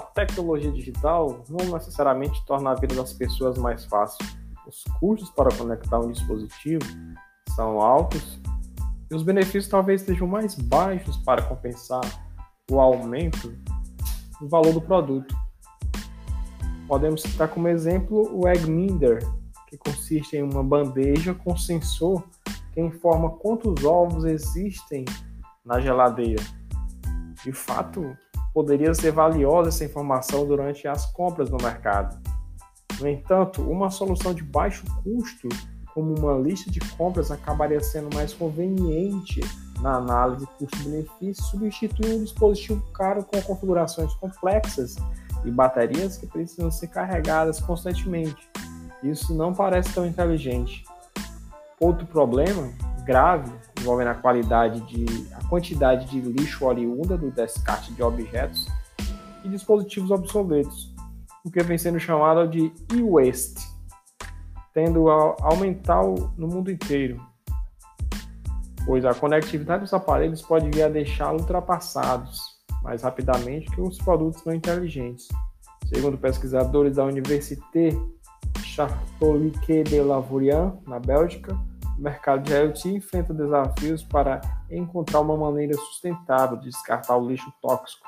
tecnologia digital não necessariamente torna a vida das pessoas mais fácil. Os custos para conectar um dispositivo são altos e os benefícios talvez sejam mais baixos para compensar o aumento do valor do produto. Podemos citar como exemplo o Egg Minder, que consiste em uma bandeja com sensor que informa quantos ovos existem na geladeira. De fato, poderia ser valiosa essa informação durante as compras no mercado. No entanto, uma solução de baixo custo, como uma lista de compras, acabaria sendo mais conveniente na análise custo-benefício, substituindo um dispositivo caro com configurações complexas e baterias que precisam ser carregadas constantemente. Isso não parece tão inteligente. Outro problema grave envolvendo a qualidade de a quantidade de lixo oriunda do descarte de objetos e dispositivos obsoletos, o que vem sendo chamado de e-waste, tendo a aumentar no mundo inteiro, pois a conectividade dos aparelhos pode vir a deixá-los ultrapassados mais rapidamente que os produtos não inteligentes. Segundo pesquisadores da Université Catholique de Lavorian, na Bélgica, o mercado de IoT enfrenta desafios para encontrar uma maneira sustentável de descartar o lixo tóxico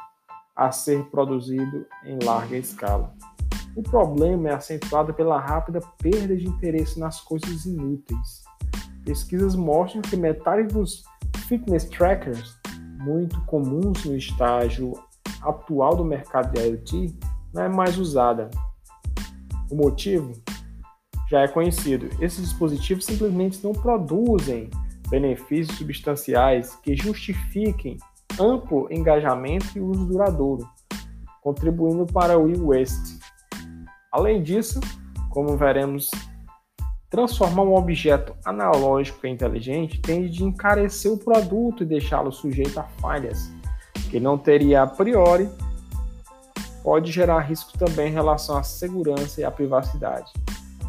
a ser produzido em larga escala. O problema é acentuado pela rápida perda de interesse nas coisas inúteis. Pesquisas mostram que metade dos fitness trackers, muito comuns no estágio atual do mercado de IoT, não é mais usada. O motivo? Já é conhecido. Esses dispositivos simplesmente não produzem benefícios substanciais que justifiquem amplo engajamento e uso duradouro, contribuindo para o e-waste. Além disso, como veremos, transformar um objeto analógico em inteligente tende de encarecer o produto e deixá-lo sujeito a falhas, que não teria a priori, pode gerar risco também em relação à segurança e à privacidade.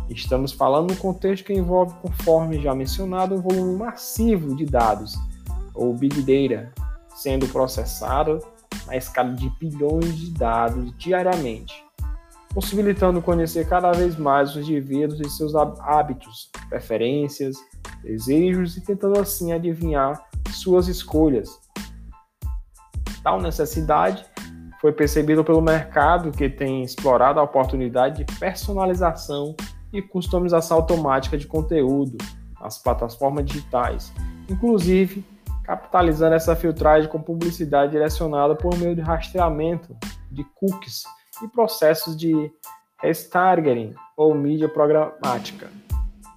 Estamos falando num contexto que envolve, conforme já mencionado, um volume massivo de dados, ou Big Data, sendo processado na escala de bilhões de dados diariamente, possibilitando conhecer cada vez mais os indivíduos e seus hábitos, preferências, desejos e tentando assim adivinhar suas escolhas. Tal necessidade foi percebida pelo mercado que tem explorado a oportunidade de personalização e customização automática de conteúdo nas plataformas digitais, inclusive capitalizando essa filtragem com publicidade direcionada por meio de rastreamento de cookies e processos de retargeting ou mídia programática,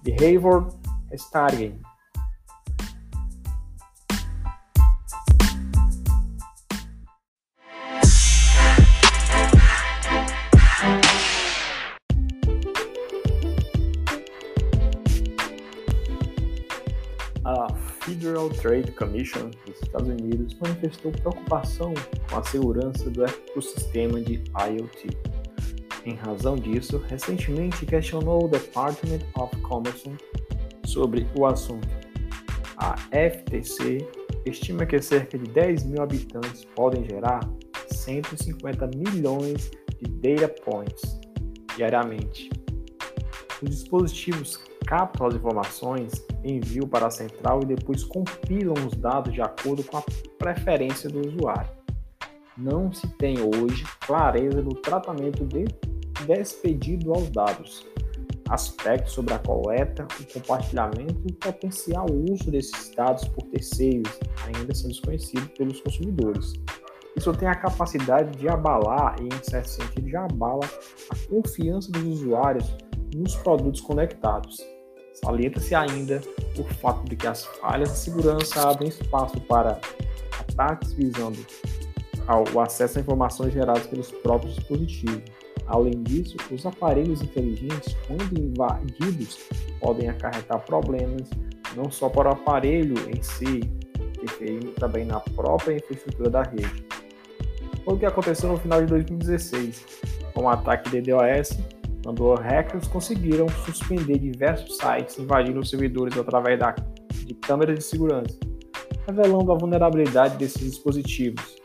behavior retargeting. Federal Trade Commission dos Estados Unidos manifestou preocupação com a segurança do ecossistema de IoT. Em razão disso, recentemente questionou o Department of Commerce sobre o assunto. A FTC estima que cerca de 10 mil habitantes podem gerar 150 milhões de data points diariamente. Os dispositivos captam as informações enviam para a central e depois compilam os dados de acordo com a preferência do usuário. Não se tem hoje clareza do tratamento de despedido aos dados, aspectos sobre a coleta, o compartilhamento e o potencial uso desses dados por terceiros ainda são desconhecidos pelos consumidores. Isso tem a capacidade de abalar, e em certo sentido, já abala a confiança dos usuários nos produtos conectados. Salienta-se ainda o fato de que as falhas de segurança abrem espaço para ataques visando ao acesso a informações geradas pelos próprios dispositivos. Além disso, os aparelhos inteligentes, quando invadidos, podem acarretar problemas não só para o aparelho em si, interferindo também na própria infraestrutura da rede. Foi o que aconteceu no final de 2016, com o ataque de DDoS quando hackers conseguiram suspender diversos sites invadindo os servidores através da, de câmeras de segurança, revelando a vulnerabilidade desses dispositivos.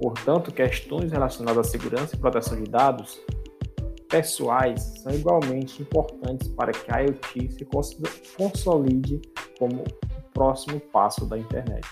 Portanto, questões relacionadas à segurança e proteção de dados pessoais são igualmente importantes para que a IoT se consolide como o próximo passo da internet.